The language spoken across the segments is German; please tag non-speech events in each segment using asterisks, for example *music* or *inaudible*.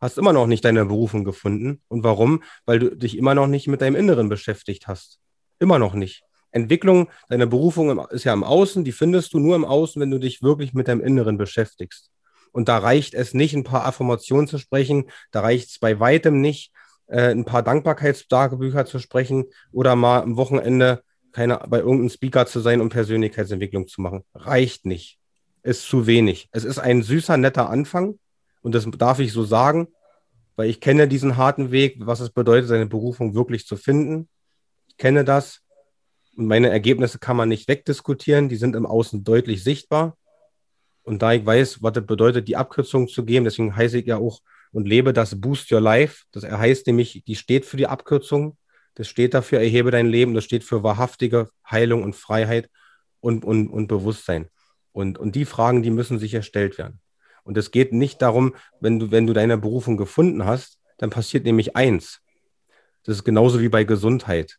hast immer noch nicht deine Berufung gefunden. Und warum? Weil du dich immer noch nicht mit deinem Inneren beschäftigt hast. Immer noch nicht. Entwicklung, deine Berufung ist ja im Außen, die findest du nur im Außen, wenn du dich wirklich mit deinem Inneren beschäftigst. Und da reicht es nicht, ein paar Affirmationen zu sprechen, da reicht es bei weitem nicht, äh, ein paar Dankbarkeitstagebücher zu sprechen oder mal am Wochenende keine, bei irgendeinem Speaker zu sein, um Persönlichkeitsentwicklung zu machen. Reicht nicht. Ist zu wenig. Es ist ein süßer, netter Anfang und das darf ich so sagen, weil ich kenne diesen harten Weg, was es bedeutet, seine Berufung wirklich zu finden. Ich kenne das und meine Ergebnisse kann man nicht wegdiskutieren, die sind im Außen deutlich sichtbar. Und da ich weiß, was das bedeutet, die Abkürzung zu geben, deswegen heiße ich ja auch und lebe das Boost Your Life. Das heißt nämlich, die steht für die Abkürzung. Das steht dafür, erhebe dein Leben. Das steht für wahrhaftige Heilung und Freiheit und, und, und Bewusstsein. Und, und die Fragen, die müssen sich erstellt werden. Und es geht nicht darum, wenn du, wenn du deine Berufung gefunden hast, dann passiert nämlich eins. Das ist genauso wie bei Gesundheit.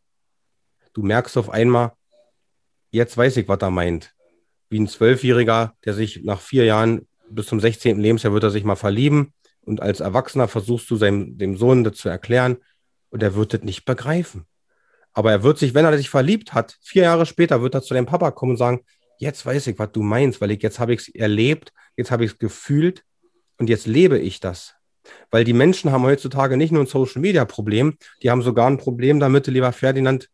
Du merkst auf einmal, jetzt weiß ich, was er meint. Wie ein Zwölfjähriger, der sich nach vier Jahren bis zum 16. Lebensjahr wird er sich mal verlieben und als Erwachsener versuchst du seinem, dem Sohn das zu erklären und er wird das nicht begreifen. Aber er wird sich, wenn er sich verliebt hat, vier Jahre später wird er zu deinem Papa kommen und sagen, jetzt weiß ich, was du meinst, weil ich jetzt habe ich es erlebt, jetzt habe ich es gefühlt und jetzt lebe ich das. Weil die Menschen haben heutzutage nicht nur ein Social Media Problem, die haben sogar ein Problem damit, lieber Ferdinand,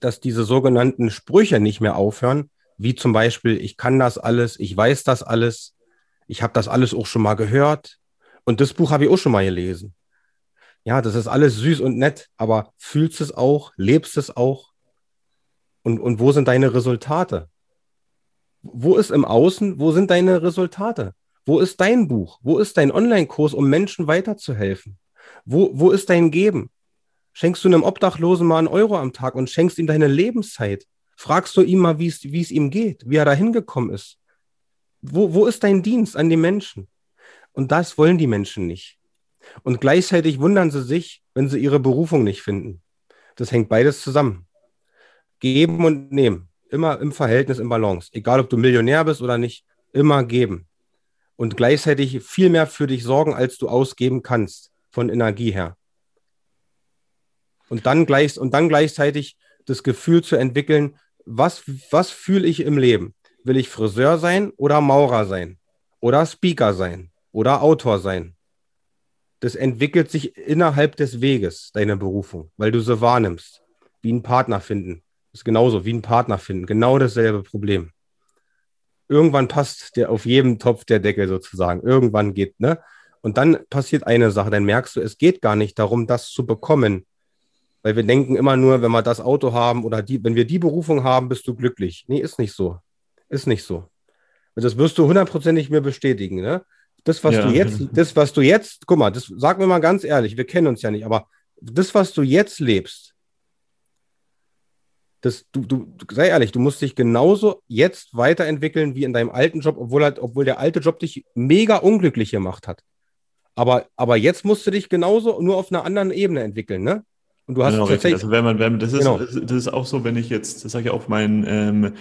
dass diese sogenannten Sprüche nicht mehr aufhören, wie zum Beispiel, ich kann das alles, ich weiß das alles, ich habe das alles auch schon mal gehört und das Buch habe ich auch schon mal gelesen. Ja, das ist alles süß und nett, aber fühlst es auch, lebst es auch? Und, und wo sind deine Resultate? Wo ist im Außen, wo sind deine Resultate? Wo ist dein Buch? Wo ist dein Online-Kurs, um Menschen weiterzuhelfen? Wo, wo ist dein Geben? Schenkst du einem Obdachlosen mal einen Euro am Tag und schenkst ihm deine Lebenszeit? Fragst du ihm mal, wie es ihm geht, wie er da hingekommen ist? Wo, wo ist dein Dienst an die Menschen? Und das wollen die Menschen nicht. Und gleichzeitig wundern sie sich, wenn sie ihre Berufung nicht finden. Das hängt beides zusammen. Geben und nehmen. Immer im Verhältnis, im Balance. Egal, ob du Millionär bist oder nicht, immer geben. Und gleichzeitig viel mehr für dich sorgen, als du ausgeben kannst, von Energie her. Und dann, gleich, und dann gleichzeitig das Gefühl zu entwickeln, was, was fühle ich im Leben? Will ich Friseur sein oder Maurer sein? Oder Speaker sein? Oder Autor sein? Das entwickelt sich innerhalb des Weges, deine Berufung, weil du sie wahrnimmst. Wie ein Partner finden. Ist genauso, wie ein Partner finden. Genau dasselbe Problem. Irgendwann passt der auf jedem Topf der Deckel sozusagen. Irgendwann geht, ne? Und dann passiert eine Sache, dann merkst du, es geht gar nicht darum, das zu bekommen, weil wir denken immer nur, wenn wir das Auto haben oder die, wenn wir die Berufung haben, bist du glücklich. Nee, ist nicht so. Ist nicht so. Das wirst du hundertprozentig mir bestätigen. Ne? Das, was ja. du jetzt, das, was du jetzt, guck mal, das sag mir mal ganz ehrlich, wir kennen uns ja nicht, aber das, was du jetzt lebst, das, du, du, sei ehrlich, du musst dich genauso jetzt weiterentwickeln wie in deinem alten Job, obwohl, halt, obwohl der alte Job dich mega unglücklich gemacht hat. Aber, aber jetzt musst du dich genauso nur auf einer anderen Ebene entwickeln, ne? Und du hast genau, tatsächlich. Also wenn man, wenn, das, ist, genau. das ist auch so, wenn ich jetzt, das sage ich auch meinen ähm,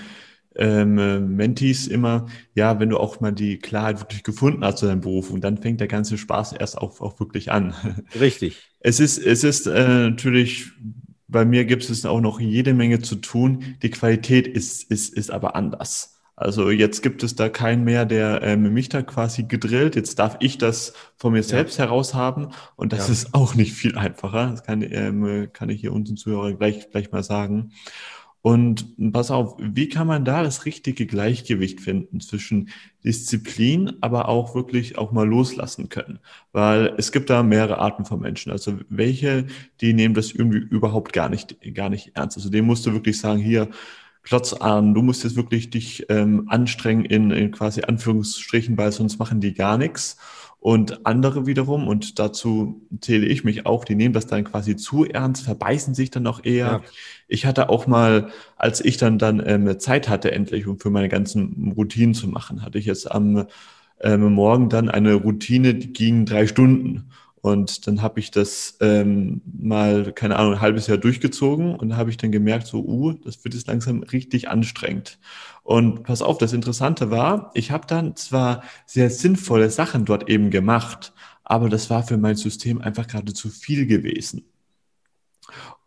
ähm, Mentees immer, ja, wenn du auch mal die Klarheit wirklich gefunden hast zu deinem Beruf und dann fängt der ganze Spaß erst auch, auch wirklich an. *laughs* Richtig. Es ist, es ist äh, natürlich, bei mir gibt es auch noch jede Menge zu tun. Die Qualität ist, ist, ist aber anders. Also jetzt gibt es da keinen mehr, der ähm, mich da quasi gedrillt. Jetzt darf ich das von mir selbst ja. heraus haben und das ja. ist auch nicht viel einfacher. Das kann, ähm, kann ich hier unseren Zuhörern gleich, gleich mal sagen. Und pass auf, wie kann man da das richtige Gleichgewicht finden zwischen Disziplin, aber auch wirklich auch mal loslassen können? Weil es gibt da mehrere Arten von Menschen. Also welche, die nehmen das irgendwie überhaupt gar nicht, gar nicht ernst. Also dem musst du wirklich sagen, hier, Klotz an, du musst jetzt wirklich dich ähm, anstrengen in, in quasi Anführungsstrichen, weil sonst machen die gar nichts. Und andere wiederum, und dazu zähle ich mich auch, die nehmen das dann quasi zu ernst, verbeißen sich dann auch eher. Ja. Ich hatte auch mal, als ich dann dann ähm, Zeit hatte, endlich um für meine ganzen Routinen zu machen, hatte ich jetzt am ähm, Morgen dann eine Routine, die ging drei Stunden. Und dann habe ich das ähm, mal, keine Ahnung, ein halbes Jahr durchgezogen und habe ich dann gemerkt, so, uh, das wird jetzt langsam richtig anstrengend. Und pass auf, das Interessante war, ich habe dann zwar sehr sinnvolle Sachen dort eben gemacht, aber das war für mein System einfach gerade zu viel gewesen.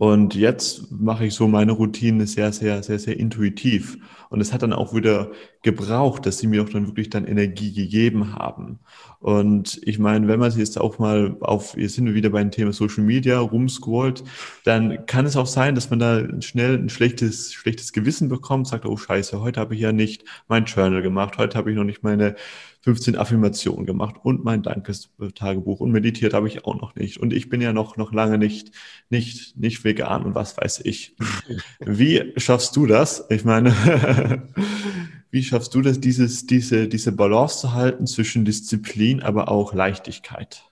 Und jetzt mache ich so meine Routine sehr, sehr, sehr, sehr intuitiv. Und es hat dann auch wieder gebraucht, dass sie mir auch dann wirklich dann Energie gegeben haben. Und ich meine, wenn man sich jetzt auch mal auf, hier sind wir wieder beim Thema Social Media, rumscrollt, dann kann es auch sein, dass man da schnell ein schlechtes, schlechtes Gewissen bekommt, sagt, oh Scheiße, heute habe ich ja nicht mein Journal gemacht, heute habe ich noch nicht meine 15 Affirmationen gemacht und mein Dankestagebuch und meditiert habe ich auch noch nicht. Und ich bin ja noch, noch lange nicht, nicht, nicht vegan und was weiß ich. Wie schaffst du das? Ich meine, *laughs* wie schaffst du das, dieses, diese, diese Balance zu halten zwischen Disziplin, aber auch Leichtigkeit?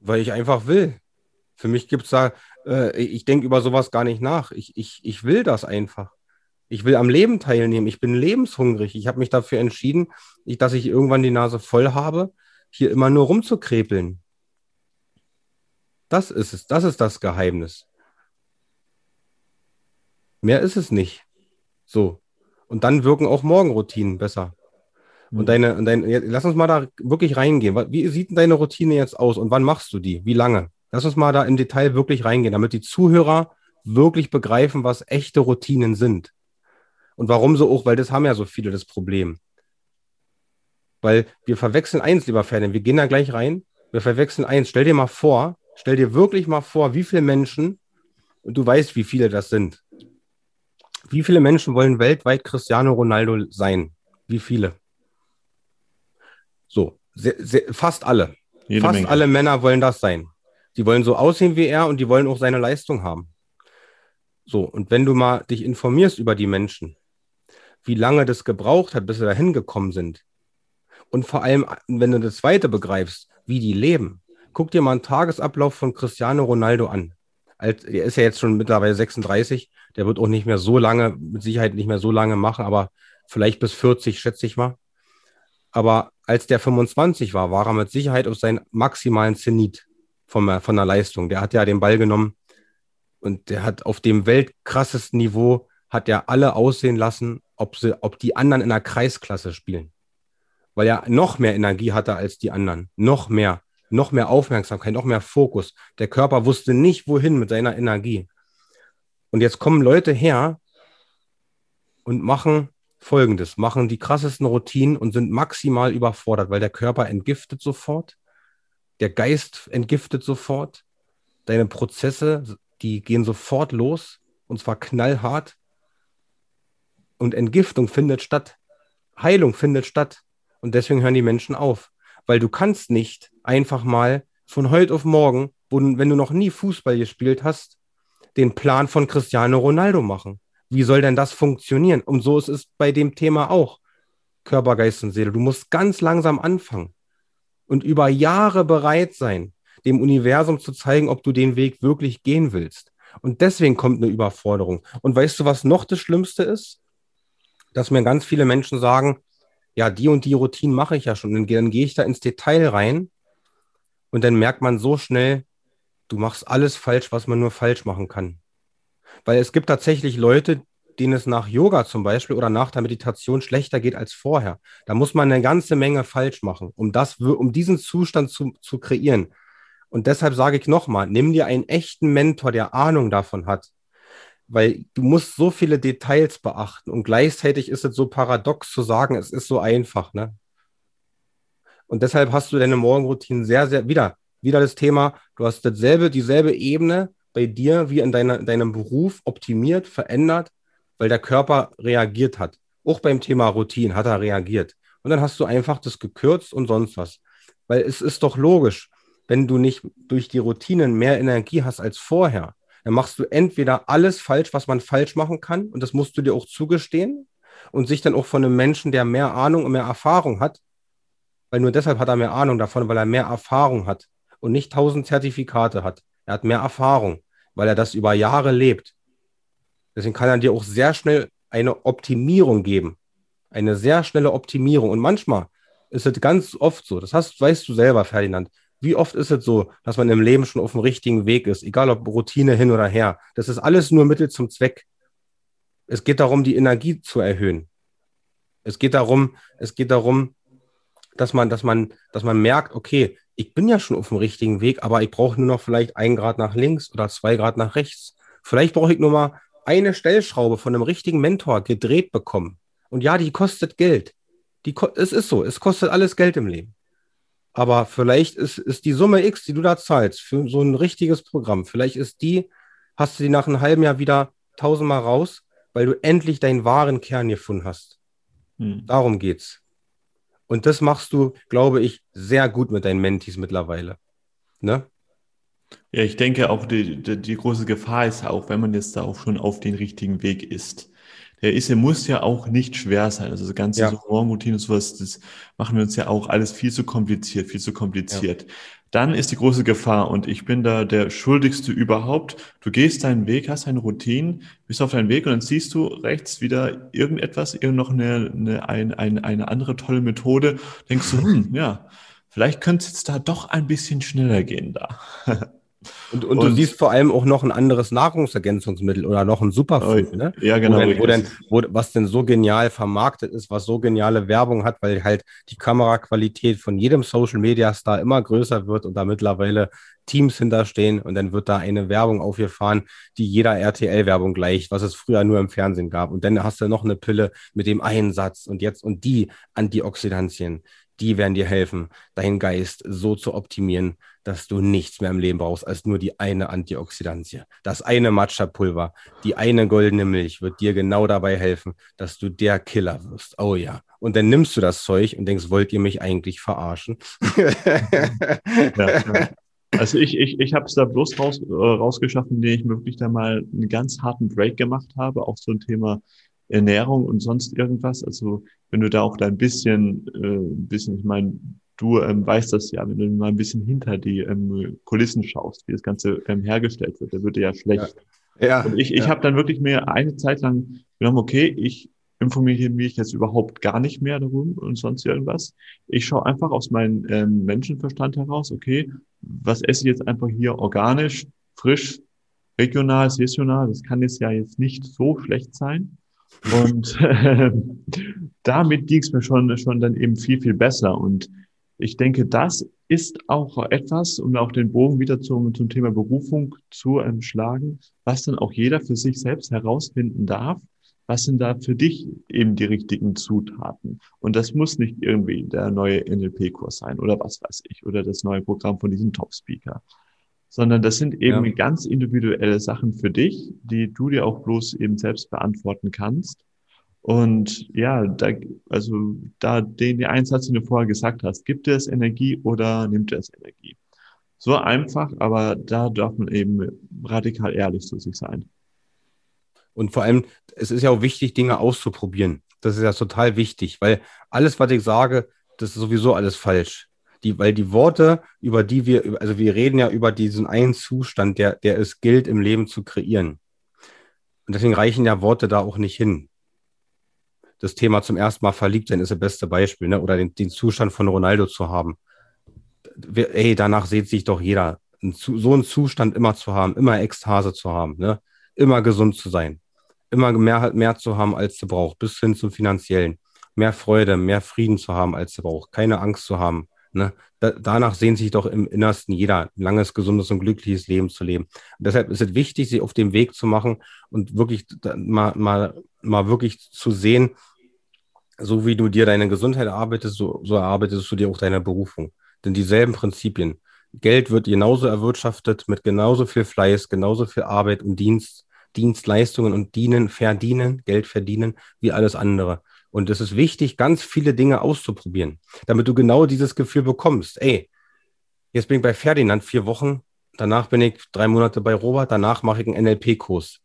Weil ich einfach will. Für mich gibt es da, äh, ich denke über sowas gar nicht nach. Ich, ich, ich will das einfach. Ich will am Leben teilnehmen. Ich bin lebenshungrig. Ich habe mich dafür entschieden, ich, dass ich irgendwann die Nase voll habe, hier immer nur rumzukrepeln. Das ist es. Das ist das Geheimnis. Mehr ist es nicht. So. Und dann wirken auch Morgenroutinen besser. Und mhm. deine, und dein, lass uns mal da wirklich reingehen. Wie sieht denn deine Routine jetzt aus und wann machst du die? Wie lange? Lass uns mal da im Detail wirklich reingehen, damit die Zuhörer wirklich begreifen, was echte Routinen sind. Und warum so auch? Weil das haben ja so viele das Problem. Weil wir verwechseln eins, lieber Ferdinand, wir gehen da gleich rein. Wir verwechseln eins. Stell dir mal vor, stell dir wirklich mal vor, wie viele Menschen, und du weißt, wie viele das sind. Wie viele Menschen wollen weltweit Cristiano Ronaldo sein? Wie viele? So, sehr, sehr, fast alle. Jede fast Menge. alle Männer wollen das sein. Die wollen so aussehen wie er und die wollen auch seine Leistung haben. So, und wenn du mal dich informierst über die Menschen, wie lange das gebraucht hat, bis sie dahin gekommen sind. Und vor allem, wenn du das Zweite begreifst, wie die leben. Guck dir mal einen Tagesablauf von Cristiano Ronaldo an. Er ist ja jetzt schon mittlerweile 36. Der wird auch nicht mehr so lange, mit Sicherheit nicht mehr so lange machen, aber vielleicht bis 40, schätze ich mal. Aber als der 25 war, war er mit Sicherheit auf seinen maximalen Zenit von, von der Leistung. Der hat ja den Ball genommen und der hat auf dem weltkrassesten Niveau hat er alle aussehen lassen, ob, sie, ob die anderen in der Kreisklasse spielen. Weil er noch mehr Energie hatte als die anderen. Noch mehr. Noch mehr Aufmerksamkeit, noch mehr Fokus. Der Körper wusste nicht, wohin mit seiner Energie. Und jetzt kommen Leute her und machen Folgendes, machen die krassesten Routinen und sind maximal überfordert, weil der Körper entgiftet sofort, der Geist entgiftet sofort, deine Prozesse, die gehen sofort los und zwar knallhart und Entgiftung findet statt. Heilung findet statt. Und deswegen hören die Menschen auf. Weil du kannst nicht einfach mal von heute auf morgen, wenn du noch nie Fußball gespielt hast, den Plan von Cristiano Ronaldo machen. Wie soll denn das funktionieren? Und so ist es bei dem Thema auch. Körper, Geist und Seele. Du musst ganz langsam anfangen und über Jahre bereit sein, dem Universum zu zeigen, ob du den Weg wirklich gehen willst. Und deswegen kommt eine Überforderung. Und weißt du, was noch das Schlimmste ist? dass mir ganz viele Menschen sagen, ja, die und die Routinen mache ich ja schon. Und dann gehe ich da ins Detail rein und dann merkt man so schnell, du machst alles falsch, was man nur falsch machen kann. Weil es gibt tatsächlich Leute, denen es nach Yoga zum Beispiel oder nach der Meditation schlechter geht als vorher. Da muss man eine ganze Menge falsch machen, um, das, um diesen Zustand zu, zu kreieren. Und deshalb sage ich nochmal, nimm dir einen echten Mentor, der Ahnung davon hat, weil du musst so viele Details beachten und gleichzeitig ist es so paradox zu sagen, es ist so einfach, ne? Und deshalb hast du deine Morgenroutine sehr, sehr, wieder, wieder das Thema, du hast dasselbe, dieselbe Ebene bei dir wie in, deiner, in deinem Beruf optimiert, verändert, weil der Körper reagiert hat. Auch beim Thema Routine hat er reagiert. Und dann hast du einfach das gekürzt und sonst was. Weil es ist doch logisch, wenn du nicht durch die Routinen mehr Energie hast als vorher, dann machst du entweder alles falsch, was man falsch machen kann, und das musst du dir auch zugestehen und sich dann auch von einem Menschen, der mehr Ahnung und mehr Erfahrung hat, weil nur deshalb hat er mehr Ahnung davon, weil er mehr Erfahrung hat und nicht tausend Zertifikate hat. Er hat mehr Erfahrung, weil er das über Jahre lebt. Deswegen kann er dir auch sehr schnell eine Optimierung geben. Eine sehr schnelle Optimierung. Und manchmal ist es ganz oft so, das hast, weißt du selber, Ferdinand, wie oft ist es so, dass man im Leben schon auf dem richtigen Weg ist, egal ob Routine hin oder her. Das ist alles nur Mittel zum Zweck. Es geht darum, die Energie zu erhöhen. Es geht darum, es geht darum, dass man, dass man, dass man merkt, okay, ich bin ja schon auf dem richtigen Weg, aber ich brauche nur noch vielleicht ein Grad nach links oder zwei Grad nach rechts. Vielleicht brauche ich nur mal eine Stellschraube von einem richtigen Mentor gedreht bekommen. Und ja, die kostet Geld. Die, es ist so, es kostet alles Geld im Leben. Aber vielleicht ist, ist die Summe X, die du da zahlst, für so ein richtiges Programm, vielleicht ist die, hast du die nach einem halben Jahr wieder tausendmal raus, weil du endlich deinen wahren Kern gefunden hast. Hm. Darum geht's. Und das machst du, glaube ich, sehr gut mit deinen Mentis mittlerweile. Ne? Ja, ich denke auch, die, die, die große Gefahr ist auch, wenn man jetzt da auch schon auf den richtigen Weg ist. Der ist, er muss ja auch nicht schwer sein. Also das ganze ja. so Morgenroutine und sowas, das machen wir uns ja auch alles viel zu kompliziert, viel zu kompliziert. Ja. Dann ist die große Gefahr und ich bin da der Schuldigste überhaupt. Du gehst deinen Weg, hast eine Routine, bist auf deinem Weg und dann siehst du rechts wieder irgendetwas, irgend noch eine, eine, eine, eine andere tolle Methode. Denkst du, hm, ja, vielleicht könnte es jetzt da doch ein bisschen schneller gehen da. *laughs* Und, und, und, du siehst vor allem auch noch ein anderes Nahrungsergänzungsmittel oder noch ein Superfood, oh, ne? Ja, genau. Wo denn, wo denn, wo, was denn so genial vermarktet ist, was so geniale Werbung hat, weil halt die Kameraqualität von jedem Social Media Star immer größer wird und da mittlerweile Teams hinterstehen und dann wird da eine Werbung aufgefahren, die jeder RTL-Werbung gleicht, was es früher nur im Fernsehen gab. Und dann hast du noch eine Pille mit dem Einsatz und jetzt und die Antioxidantien die werden dir helfen, deinen Geist so zu optimieren, dass du nichts mehr im Leben brauchst als nur die eine Antioxidantie. Das eine Matcha-Pulver, die eine goldene Milch wird dir genau dabei helfen, dass du der Killer wirst. Oh ja. Und dann nimmst du das Zeug und denkst, wollt ihr mich eigentlich verarschen? *laughs* ja. Also ich, ich, ich habe es da bloß raus, äh, rausgeschaffen, indem ich wirklich da mal einen ganz harten Break gemacht habe, auch so ein Thema Ernährung und sonst irgendwas. Also wenn du da auch da ein bisschen, äh, ein bisschen, ich meine, du ähm, weißt das ja, wenn du mal ein bisschen hinter die ähm, Kulissen schaust, wie das Ganze ähm, hergestellt wird, da wird ja schlecht. Ja. ja und ich, ich ja. habe dann wirklich mir eine Zeit lang genommen, okay, ich informiere mich jetzt überhaupt gar nicht mehr darum und sonst irgendwas. Ich schaue einfach aus meinem ähm, Menschenverstand heraus, okay, was esse ich jetzt einfach hier organisch, frisch, regional, saisonal, das kann jetzt ja jetzt nicht so schlecht sein. Und äh, damit ging es mir schon, schon dann eben viel, viel besser. Und ich denke, das ist auch etwas, um auch den Bogen wieder zum, zum Thema Berufung zu ähm, schlagen, was dann auch jeder für sich selbst herausfinden darf. Was sind da für dich eben die richtigen Zutaten? Und das muss nicht irgendwie der neue NLP-Kurs sein oder was weiß ich oder das neue Programm von diesem Top-Speaker, sondern das sind eben ja. ganz individuelle Sachen für dich, die du dir auch bloß eben selbst beantworten kannst. Und ja, da, also da den, den einen Satz, den du vorher gesagt hast, gibt es Energie oder nimmt es Energie? So einfach, aber da darf man eben radikal ehrlich zu sich sein. Und vor allem, es ist ja auch wichtig, Dinge auszuprobieren. Das ist ja total wichtig, weil alles, was ich sage, das ist sowieso alles falsch die, weil die Worte, über die wir, also wir reden ja über diesen einen Zustand, der, der es gilt, im Leben zu kreieren. Und deswegen reichen ja Worte da auch nicht hin. Das Thema zum ersten Mal verliebt sein ist das beste Beispiel, ne? oder den, den Zustand von Ronaldo zu haben. Ey, danach sieht sich doch jeder, so einen Zustand immer zu haben, immer Ekstase zu haben, ne? immer gesund zu sein, immer mehr, mehr zu haben, als du brauchst, bis hin zum finanziellen. Mehr Freude, mehr Frieden zu haben, als du brauchst, keine Angst zu haben, Ne? Da, danach sehnt sich doch im Innersten jeder, ein langes, gesundes und glückliches Leben zu leben. Und deshalb ist es wichtig, sich auf dem Weg zu machen und wirklich mal, mal, mal wirklich zu sehen, so wie du dir deine Gesundheit erarbeitest, so, so erarbeitest du dir auch deine Berufung. Denn dieselben Prinzipien. Geld wird genauso erwirtschaftet mit genauso viel Fleiß, genauso viel Arbeit und Dienst, Dienstleistungen und dienen, verdienen, Geld verdienen, wie alles andere. Und es ist wichtig, ganz viele Dinge auszuprobieren, damit du genau dieses Gefühl bekommst. Ey, jetzt bin ich bei Ferdinand vier Wochen, danach bin ich drei Monate bei Robert, danach mache ich einen NLP-Kurs.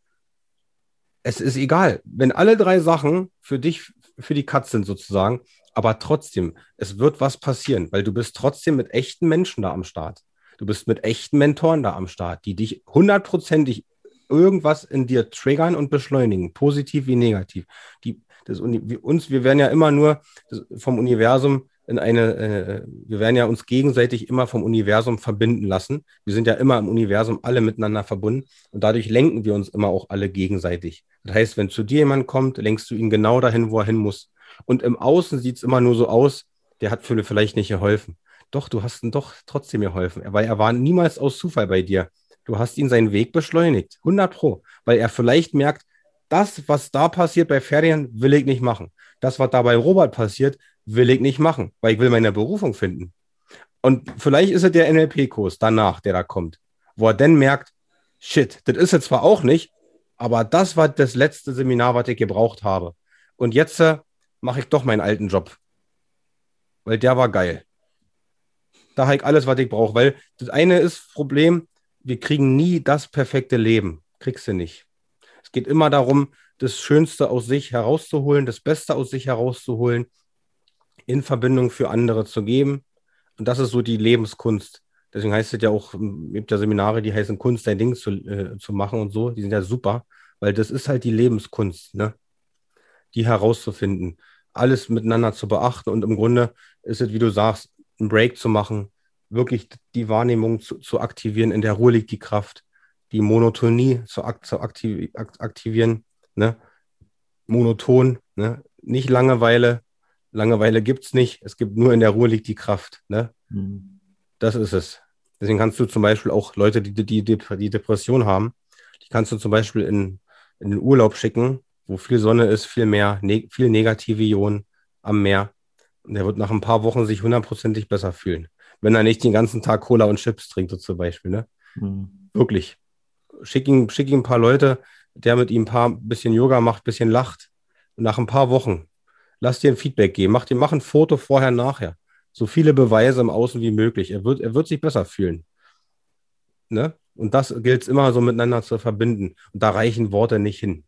Es ist egal, wenn alle drei Sachen für dich, für die Katz sind sozusagen, aber trotzdem, es wird was passieren, weil du bist trotzdem mit echten Menschen da am Start. Du bist mit echten Mentoren da am Start, die dich hundertprozentig irgendwas in dir triggern und beschleunigen, positiv wie negativ. Die, das Uni uns, wir werden ja immer nur vom Universum in eine, äh, wir werden ja uns gegenseitig immer vom Universum verbinden lassen. Wir sind ja immer im Universum alle miteinander verbunden und dadurch lenken wir uns immer auch alle gegenseitig. Das heißt, wenn zu dir jemand kommt, lenkst du ihn genau dahin, wo er hin muss. Und im Außen sieht es immer nur so aus, der hat vielleicht nicht geholfen. doch, du hast ihm doch trotzdem geholfen, weil er war niemals aus Zufall bei dir. Du hast ihn seinen Weg beschleunigt, 100 Pro, weil er vielleicht merkt, das, was da passiert bei Ferien, will ich nicht machen. Das, was da bei Robert passiert, will ich nicht machen, weil ich will meine Berufung finden. Und vielleicht ist es der NLP-Kurs danach, der da kommt, wo er dann merkt, shit, das ist es zwar auch nicht, aber das war das letzte Seminar, was ich gebraucht habe. Und jetzt äh, mache ich doch meinen alten Job. Weil der war geil. Da habe ich alles, was ich brauche. Weil das eine ist Problem, wir kriegen nie das perfekte Leben. Kriegst du nicht. Es geht immer darum, das Schönste aus sich herauszuholen, das Beste aus sich herauszuholen, in Verbindung für andere zu geben. Und das ist so die Lebenskunst. Deswegen heißt es ja auch, es gibt ja Seminare, die heißen Kunst, dein Ding zu, äh, zu machen und so. Die sind ja super, weil das ist halt die Lebenskunst, ne? Die herauszufinden, alles miteinander zu beachten und im Grunde ist es, wie du sagst, einen Break zu machen, wirklich die Wahrnehmung zu, zu aktivieren. In der Ruhe liegt die Kraft, die Monotonie zu, zu aktiv aktivieren, ne? Monoton, ne? Nicht Langeweile. Langeweile gibt es nicht. Es gibt nur in der Ruhe liegt die Kraft, ne? Mhm. Das ist es. Deswegen kannst du zum Beispiel auch Leute, die, die, die Depression haben, die kannst du zum Beispiel in, in den Urlaub schicken, wo viel Sonne ist, viel mehr, ne, viel negative Ionen am Meer. Und der wird nach ein paar Wochen sich hundertprozentig besser fühlen. Wenn er nicht den ganzen Tag Cola und Chips trinkt, so zum Beispiel. Ne? Mhm. Wirklich. Schick ihm, schick ihm ein paar Leute, der mit ihm ein paar bisschen Yoga macht, bisschen lacht. Und nach ein paar Wochen, lass dir ein Feedback geben. Mach, dir, mach ein Foto vorher, nachher so viele Beweise im Außen wie möglich. Er wird, er wird sich besser fühlen. Ne? Und das gilt es immer so miteinander zu verbinden. Und da reichen Worte nicht hin.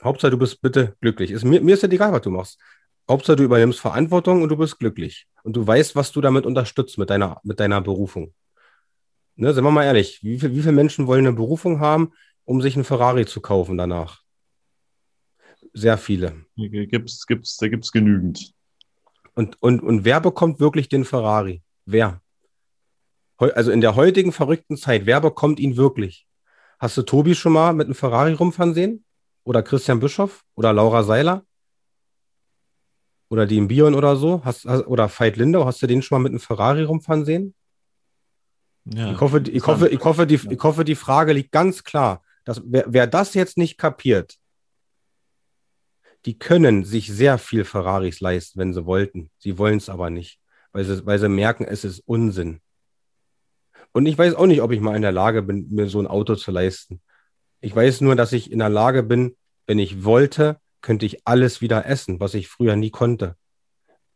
Hauptsache, du bist bitte glücklich. Ist, mir, mir ist ja egal, was du machst. Hauptsache, du übernimmst Verantwortung und du bist glücklich. Und du weißt, was du damit unterstützt mit deiner, mit deiner Berufung. Ne, sind wir mal ehrlich, wie, viel, wie viele Menschen wollen eine Berufung haben, um sich einen Ferrari zu kaufen danach? Sehr viele. Gibt's, gibt's, da gibt es genügend. Und, und, und wer bekommt wirklich den Ferrari? Wer? Also in der heutigen verrückten Zeit, wer bekommt ihn wirklich? Hast du Tobi schon mal mit einem Ferrari rumfahren sehen? Oder Christian Bischoff? Oder Laura Seiler? Oder die im Bion oder so? Hast, oder Veit Lindau, hast du den schon mal mit einem Ferrari rumfahren sehen? Ja, ich, hoffe, ich, hoffe, ich, hoffe, die, ich hoffe, die Frage liegt ganz klar. Dass, wer, wer das jetzt nicht kapiert, die können sich sehr viel Ferraris leisten, wenn sie wollten. Sie wollen es aber nicht, weil sie, weil sie merken, es ist Unsinn. Und ich weiß auch nicht, ob ich mal in der Lage bin, mir so ein Auto zu leisten. Ich weiß nur, dass ich in der Lage bin, wenn ich wollte, könnte ich alles wieder essen, was ich früher nie konnte.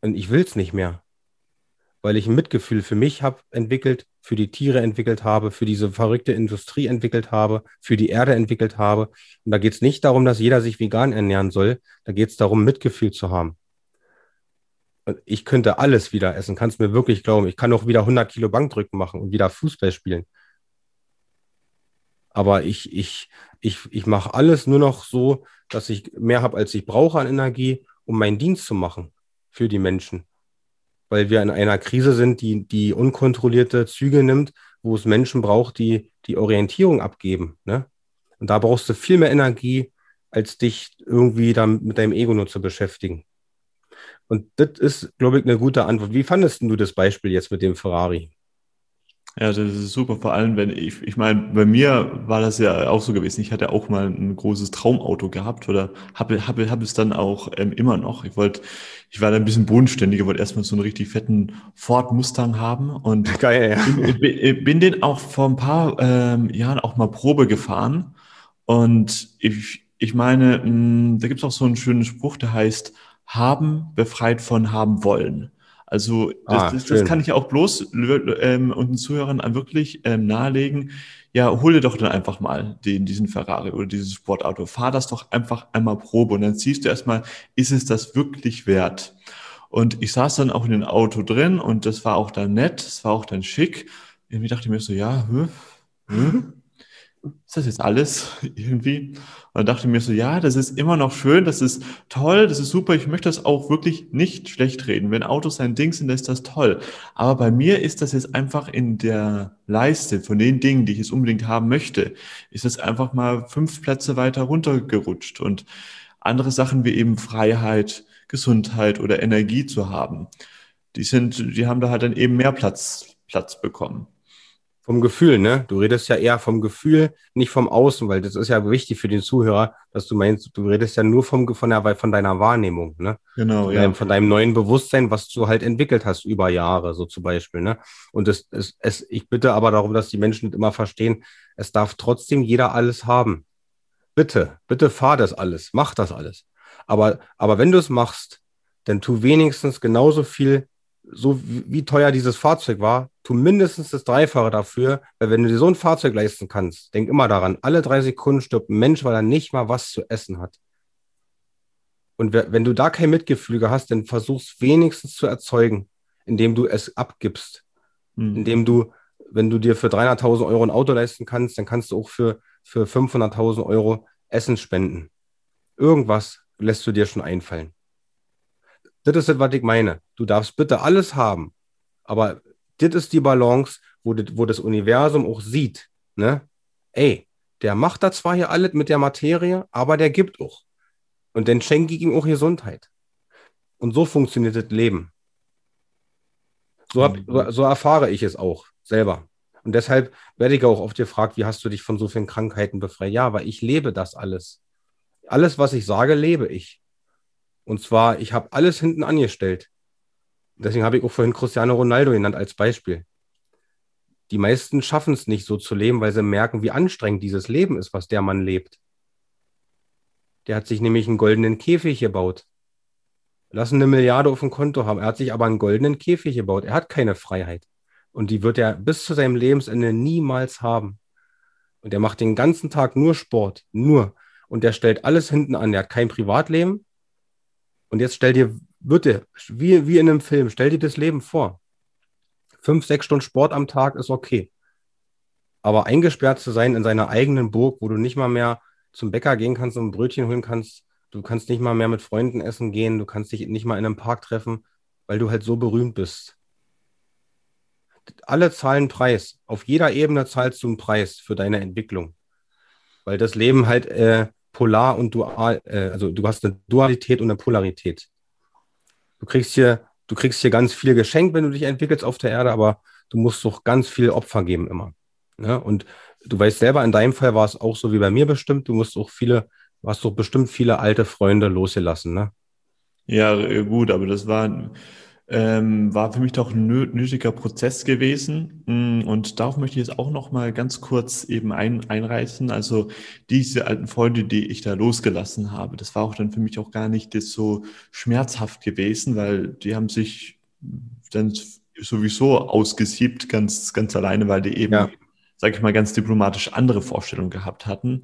Und ich will es nicht mehr, weil ich ein Mitgefühl für mich habe entwickelt, für die Tiere entwickelt habe, für diese verrückte Industrie entwickelt habe, für die Erde entwickelt habe. Und da geht es nicht darum, dass jeder sich vegan ernähren soll. Da geht es darum, Mitgefühl zu haben. Und ich könnte alles wieder essen, kannst mir wirklich glauben. Ich kann auch wieder 100 Kilo Bankdrücken machen und wieder Fußball spielen. Aber ich, ich, ich, ich mache alles nur noch so, dass ich mehr habe, als ich brauche an Energie, um meinen Dienst zu machen für die Menschen weil wir in einer Krise sind, die, die unkontrollierte Züge nimmt, wo es Menschen braucht, die die Orientierung abgeben. Ne? Und da brauchst du viel mehr Energie, als dich irgendwie dann mit deinem Ego nur zu beschäftigen. Und das ist, glaube ich, eine gute Antwort. Wie fandest du das Beispiel jetzt mit dem Ferrari? Ja, das ist super. Vor allem, wenn ich, ich meine, bei mir war das ja auch so gewesen. Ich hatte auch mal ein großes Traumauto gehabt oder habe habe habe es dann auch ähm, immer noch. Ich wollte, ich war da ein bisschen bodenständiger, wollte erstmal so einen richtig fetten Ford Mustang haben und *laughs* Geil, ja. bin, bin den auch vor ein paar ähm, Jahren auch mal Probe gefahren. Und ich, ich meine, mh, hm, da gibt's auch so einen schönen Spruch, der heißt, haben befreit von haben wollen. Also das, ah, das, das, kann ich auch bloß ähm, und den Zuhörern wirklich ähm, nahelegen. Ja, hol dir doch dann einfach mal den, diesen Ferrari oder dieses Sportauto. Fahr das doch einfach einmal Probe und dann siehst du erstmal, ist es das wirklich wert? Und ich saß dann auch in dem Auto drin und das war auch dann nett, es war auch dann schick. Irgendwie dachte ich mir so, ja, hm, hm, ist das jetzt alles irgendwie? Und dachte mir so, ja, das ist immer noch schön, das ist toll, das ist super, ich möchte das auch wirklich nicht schlecht reden. Wenn Autos ein Ding sind, dann ist das toll. Aber bei mir ist das jetzt einfach in der Leiste von den Dingen, die ich jetzt unbedingt haben möchte, ist es einfach mal fünf Plätze weiter runtergerutscht und andere Sachen wie eben Freiheit, Gesundheit oder Energie zu haben die sind, die haben da halt dann eben mehr Platz, Platz bekommen. Vom Gefühl, ne? Du redest ja eher vom Gefühl, nicht vom Außen, weil das ist ja wichtig für den Zuhörer, dass du meinst, du redest ja nur vom, von, der, von deiner Wahrnehmung, ne? Genau, von ja. Deinem, von deinem neuen Bewusstsein, was du halt entwickelt hast über Jahre, so zum Beispiel, ne? Und es, es, es, ich bitte aber darum, dass die Menschen nicht immer verstehen, es darf trotzdem jeder alles haben. Bitte, bitte fahr das alles, mach das alles. Aber, aber wenn du es machst, dann tu wenigstens genauso viel so wie, wie teuer dieses Fahrzeug war, tu mindestens das Dreifache dafür, weil wenn du dir so ein Fahrzeug leisten kannst, denk immer daran, alle drei Sekunden stirbt ein Mensch, weil er nicht mal was zu essen hat. Und wenn du da kein Mitgefühl hast, dann versuchst wenigstens zu erzeugen, indem du es abgibst. Mhm. Indem du, wenn du dir für 300.000 Euro ein Auto leisten kannst, dann kannst du auch für, für 500.000 Euro Essen spenden. Irgendwas lässt du dir schon einfallen. Das ist das, was ich meine. Du darfst bitte alles haben, aber das ist die Balance, wo das, wo das Universum auch sieht. Ne? Ey, der macht da zwar hier alles mit der Materie, aber der gibt auch. Und dann schenke ich ihm auch Gesundheit. Und so funktioniert das Leben. So, hab, so, so erfahre ich es auch selber. Und deshalb werde ich auch oft gefragt, wie hast du dich von so vielen Krankheiten befreit? Ja, weil ich lebe das alles. Alles, was ich sage, lebe ich. Und zwar, ich habe alles hinten angestellt. Deswegen habe ich auch vorhin Cristiano Ronaldo genannt als Beispiel. Die meisten schaffen es nicht so zu leben, weil sie merken, wie anstrengend dieses Leben ist, was der Mann lebt. Der hat sich nämlich einen goldenen Käfig gebaut. Lassen eine Milliarde auf dem Konto haben. Er hat sich aber einen goldenen Käfig gebaut. Er hat keine Freiheit. Und die wird er bis zu seinem Lebensende niemals haben. Und er macht den ganzen Tag nur Sport. Nur. Und der stellt alles hinten an. Er hat kein Privatleben. Und jetzt stell dir, bitte, wie, wie in einem Film, stell dir das Leben vor. Fünf, sechs Stunden Sport am Tag ist okay. Aber eingesperrt zu sein in seiner eigenen Burg, wo du nicht mal mehr zum Bäcker gehen kannst und ein Brötchen holen kannst, du kannst nicht mal mehr mit Freunden essen gehen, du kannst dich nicht mal in einem Park treffen, weil du halt so berühmt bist. Alle zahlen Preis. Auf jeder Ebene zahlst du einen Preis für deine Entwicklung. Weil das Leben halt äh, polar und dual, äh, also du hast eine Dualität und eine Polarität. Du kriegst hier, du kriegst hier ganz viel geschenkt, wenn du dich entwickelst auf der Erde, aber du musst doch ganz viel Opfer geben immer. Ne? Und du weißt selber, in deinem Fall war es auch so wie bei mir bestimmt, du musst auch viele, du hast doch bestimmt viele alte Freunde losgelassen, ne? Ja, gut, aber das war ähm, war für mich doch ein nötiger Prozess gewesen. Mm, und darauf möchte ich jetzt auch noch mal ganz kurz eben ein, einreißen. Also diese alten Freunde, die ich da losgelassen habe, das war auch dann für mich auch gar nicht so schmerzhaft gewesen, weil die haben sich dann sowieso ausgesiebt, ganz, ganz alleine, weil die eben, ja. sag ich mal, ganz diplomatisch andere Vorstellungen gehabt hatten.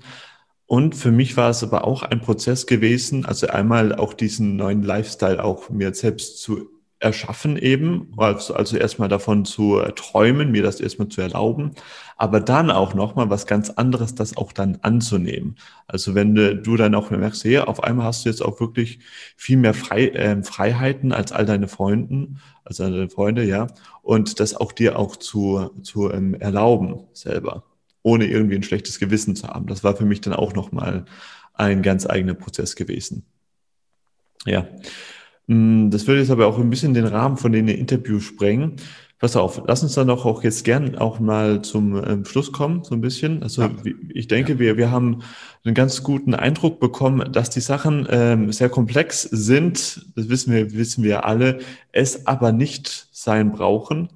Und für mich war es aber auch ein Prozess gewesen, also einmal auch diesen neuen Lifestyle auch mir selbst zu erschaffen eben, also, also erstmal davon zu träumen, mir das erstmal zu erlauben, aber dann auch nochmal was ganz anderes, das auch dann anzunehmen. Also wenn du dann auch merkst, hey, auf einmal hast du jetzt auch wirklich viel mehr Frei, äh, Freiheiten als all deine Freunden, als deine Freunde, ja, und das auch dir auch zu, zu ähm, erlauben selber, ohne irgendwie ein schlechtes Gewissen zu haben. Das war für mich dann auch nochmal ein ganz eigener Prozess gewesen. Ja. Mm, das würde jetzt aber auch ein bisschen den Rahmen von den Interview sprengen. Pass auf, lass uns dann auch, auch jetzt gern auch mal zum ähm, Schluss kommen, so ein bisschen. Also ja. ich denke, ja. wir, wir haben einen ganz guten Eindruck bekommen, dass die Sachen ähm, sehr komplex sind. Das wissen wir, wissen wir alle, es aber nicht sein brauchen.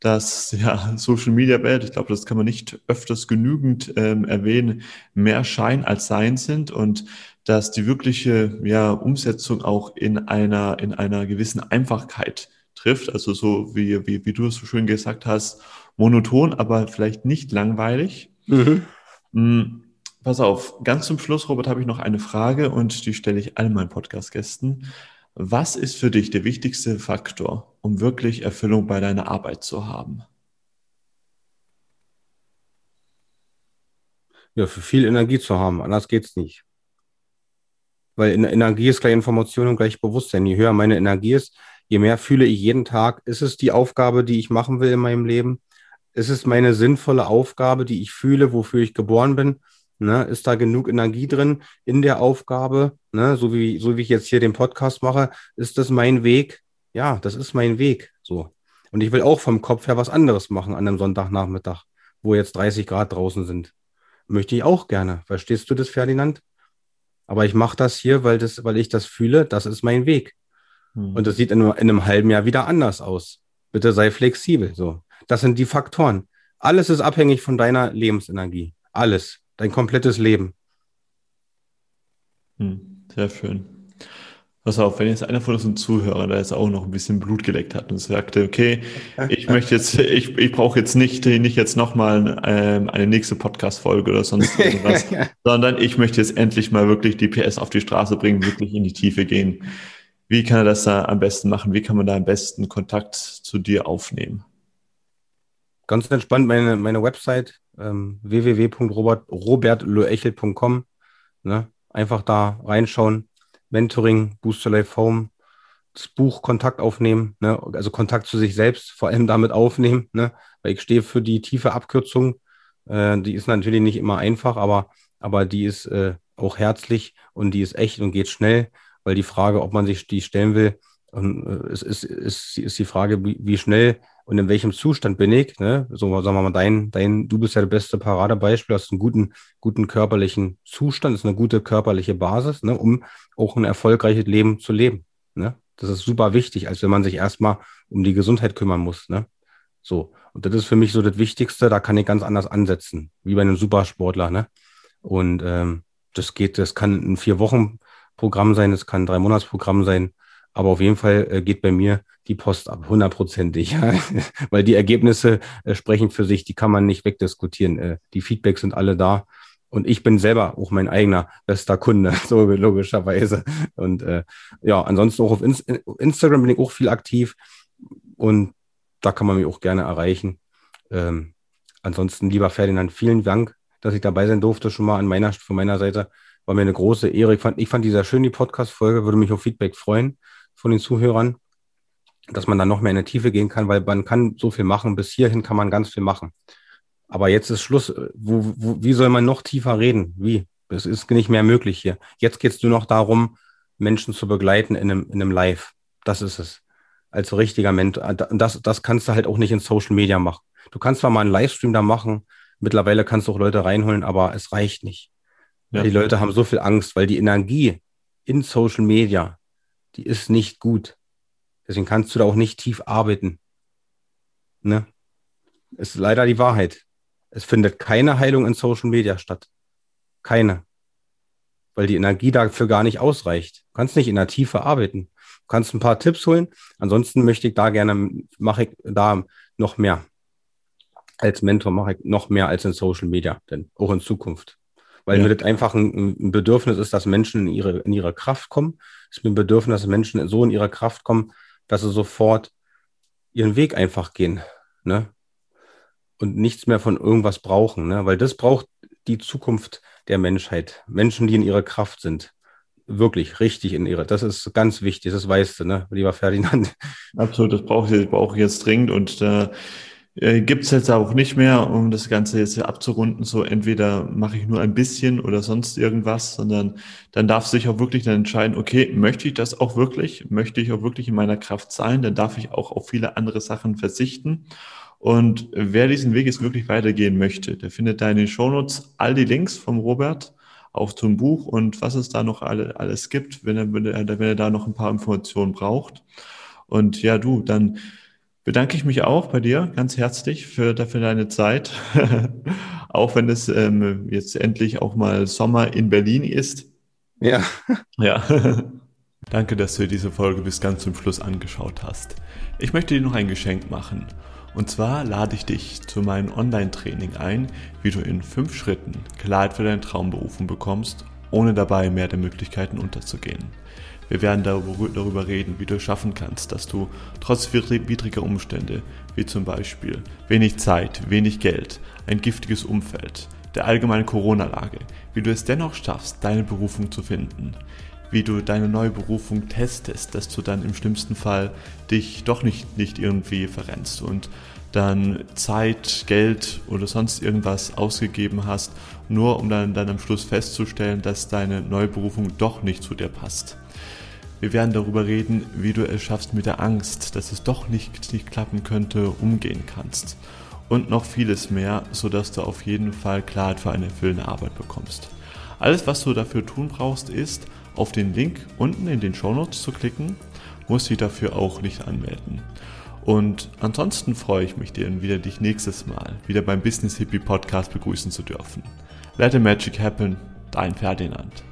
Dass ja Social Media Welt, ich glaube, das kann man nicht öfters genügend ähm, erwähnen, mehr Schein als Sein sind und dass die wirkliche ja, Umsetzung auch in einer, in einer gewissen Einfachkeit trifft. Also so wie, wie, wie du es so schön gesagt hast, monoton, aber vielleicht nicht langweilig. Mhm. Mhm. Pass auf, ganz zum Schluss, Robert, habe ich noch eine Frage und die stelle ich all meinen Podcast-Gästen. Was ist für dich der wichtigste Faktor, um wirklich Erfüllung bei deiner Arbeit zu haben? Ja, für viel Energie zu haben, anders geht es nicht. Weil Energie ist gleich Information und gleich Bewusstsein. Je höher meine Energie ist, je mehr fühle ich jeden Tag. Ist es die Aufgabe, die ich machen will in meinem Leben? Ist es meine sinnvolle Aufgabe, die ich fühle, wofür ich geboren bin? Ne? Ist da genug Energie drin in der Aufgabe? Ne? So, wie, so wie ich jetzt hier den Podcast mache, ist das mein Weg? ja, das ist mein Weg. So. Und ich will auch vom Kopf her was anderes machen an einem Sonntagnachmittag, wo jetzt 30 Grad draußen sind. Möchte ich auch gerne. Verstehst du das, Ferdinand? Aber ich mache das hier, weil, das, weil ich das fühle, das ist mein Weg. Hm. Und das sieht in, in einem halben Jahr wieder anders aus. Bitte sei flexibel. So. Das sind die Faktoren. Alles ist abhängig von deiner Lebensenergie. Alles. Dein komplettes Leben. Hm, sehr schön. Pass auf, wenn jetzt einer von unseren Zuhörern da jetzt auch noch ein bisschen Blut geleckt hat und sagte, okay, ich *laughs* möchte jetzt, ich, ich brauche jetzt nicht, nicht jetzt nochmal ähm, eine nächste Podcast-Folge oder sonst *laughs* irgendwas, sondern ich möchte jetzt endlich mal wirklich die PS auf die Straße bringen, wirklich in die Tiefe gehen. Wie kann er das da am besten machen? Wie kann man da am besten Kontakt zu dir aufnehmen? Ganz entspannt meine, meine Website ähm, www.robertloechel.com. Ne? Einfach da reinschauen Mentoring, Booster Life Home, das Buch Kontakt aufnehmen, ne? also Kontakt zu sich selbst, vor allem damit aufnehmen, ne? weil ich stehe für die tiefe Abkürzung. Äh, die ist natürlich nicht immer einfach, aber, aber die ist äh, auch herzlich und die ist echt und geht schnell, weil die Frage, ob man sich die stellen will, und, äh, ist, ist, ist, ist die Frage, wie, wie schnell und in welchem Zustand bin ich. Ne? So sagen wir mal, dein, dein, du bist ja das beste Paradebeispiel, hast einen guten, guten körperlichen Zustand, ist eine gute körperliche Basis, ne? um auch ein erfolgreiches Leben zu leben. Ne? Das ist super wichtig, als wenn man sich erstmal um die Gesundheit kümmern muss. Ne? So. Und das ist für mich so das Wichtigste, da kann ich ganz anders ansetzen, wie bei einem Supersportler. Ne? Und ähm, das geht, das kann ein Vier-Wochen-Programm sein, das kann ein Drei-Monats-Programm sein. Aber auf jeden Fall äh, geht bei mir die Post ab, hundertprozentig. *laughs* Weil die Ergebnisse äh, sprechen für sich, die kann man nicht wegdiskutieren. Äh, die Feedbacks sind alle da. Und ich bin selber auch mein eigener bester Kunde, *laughs* so logischerweise. Und äh, ja, ansonsten auch auf In Instagram bin ich auch viel aktiv. Und da kann man mich auch gerne erreichen. Ähm, ansonsten, lieber Ferdinand, vielen Dank, dass ich dabei sein durfte, schon mal an meiner, von meiner Seite. War mir eine große Ehre. Ich fand, ich fand dieser schön, die Podcast-Folge, würde mich auf Feedback freuen von den Zuhörern, dass man dann noch mehr in die Tiefe gehen kann, weil man kann so viel machen. Bis hierhin kann man ganz viel machen. Aber jetzt ist Schluss. Wo, wo, wie soll man noch tiefer reden? Wie? Es ist nicht mehr möglich hier. Jetzt geht es nur noch darum, Menschen zu begleiten in einem, in einem Live. Das ist es. Als richtiger Mensch. Das, das kannst du halt auch nicht in Social Media machen. Du kannst zwar mal einen Livestream da machen. Mittlerweile kannst du auch Leute reinholen, aber es reicht nicht. Ja. Die Leute haben so viel Angst, weil die Energie in Social Media die ist nicht gut. Deswegen kannst du da auch nicht tief arbeiten. Ne? Ist leider die Wahrheit. Es findet keine Heilung in Social Media statt. Keine. Weil die Energie dafür gar nicht ausreicht. Du kannst nicht in der Tiefe arbeiten. Du kannst ein paar Tipps holen. Ansonsten möchte ich da gerne, mache ich da noch mehr. Als Mentor mache ich noch mehr als in Social Media, denn auch in Zukunft. Weil ja. mir das einfach ein, ein, Bedürfnis ist, dass Menschen in ihre, in ihre Kraft kommen. Es ist mir ein Bedürfnis, dass Menschen so in ihre Kraft kommen, dass sie sofort ihren Weg einfach gehen. Ne? Und nichts mehr von irgendwas brauchen. Ne? Weil das braucht die Zukunft der Menschheit. Menschen, die in ihrer Kraft sind. Wirklich richtig in ihre. Das ist ganz wichtig, das weißt du, ne, lieber Ferdinand. Absolut, das brauche ich, brauche ich jetzt dringend und äh, äh, gibt es jetzt auch nicht mehr, um das Ganze jetzt abzurunden, so entweder mache ich nur ein bisschen oder sonst irgendwas, sondern dann darf sich auch wirklich dann entscheiden, okay, möchte ich das auch wirklich? Möchte ich auch wirklich in meiner Kraft sein? Dann darf ich auch auf viele andere Sachen verzichten. Und wer diesen Weg jetzt wirklich weitergehen möchte, der findet da in den Shownotes all die Links vom Robert, auch zum Buch und was es da noch alle, alles gibt, wenn er, wenn er, wenn er da noch ein paar Informationen braucht. Und ja, du, dann bedanke ich mich auch bei dir ganz herzlich für, dafür deine Zeit. *laughs* auch wenn es ähm, jetzt endlich auch mal Sommer in Berlin ist. Ja. Ja. *laughs* Danke, dass du diese Folge bis ganz zum Schluss angeschaut hast. Ich möchte dir noch ein Geschenk machen. Und zwar lade ich dich zu meinem Online-Training ein, wie du in fünf Schritten Klarheit für deine Traumberufung bekommst, ohne dabei mehr der Möglichkeiten unterzugehen. Wir werden darüber reden, wie du es schaffen kannst, dass du trotz widriger Umstände, wie zum Beispiel wenig Zeit, wenig Geld, ein giftiges Umfeld, der allgemeinen Corona-Lage, wie du es dennoch schaffst, deine Berufung zu finden, wie du deine neue Berufung testest, dass du dann im schlimmsten Fall dich doch nicht, nicht irgendwie verrennst und dann Zeit, Geld oder sonst irgendwas ausgegeben hast, nur um dann, dann am Schluss festzustellen, dass deine neue Berufung doch nicht zu dir passt. Wir werden darüber reden, wie du es schaffst mit der Angst, dass es doch nicht, nicht klappen könnte, umgehen kannst. Und noch vieles mehr, sodass du auf jeden Fall Klarheit für eine erfüllende Arbeit bekommst. Alles, was du dafür tun brauchst, ist, auf den Link unten in den Show Notes zu klicken, musst dich dafür auch nicht anmelden. Und ansonsten freue ich mich dir wieder dich nächstes Mal wieder beim Business Hippie Podcast begrüßen zu dürfen. Let the Magic Happen, dein Ferdinand.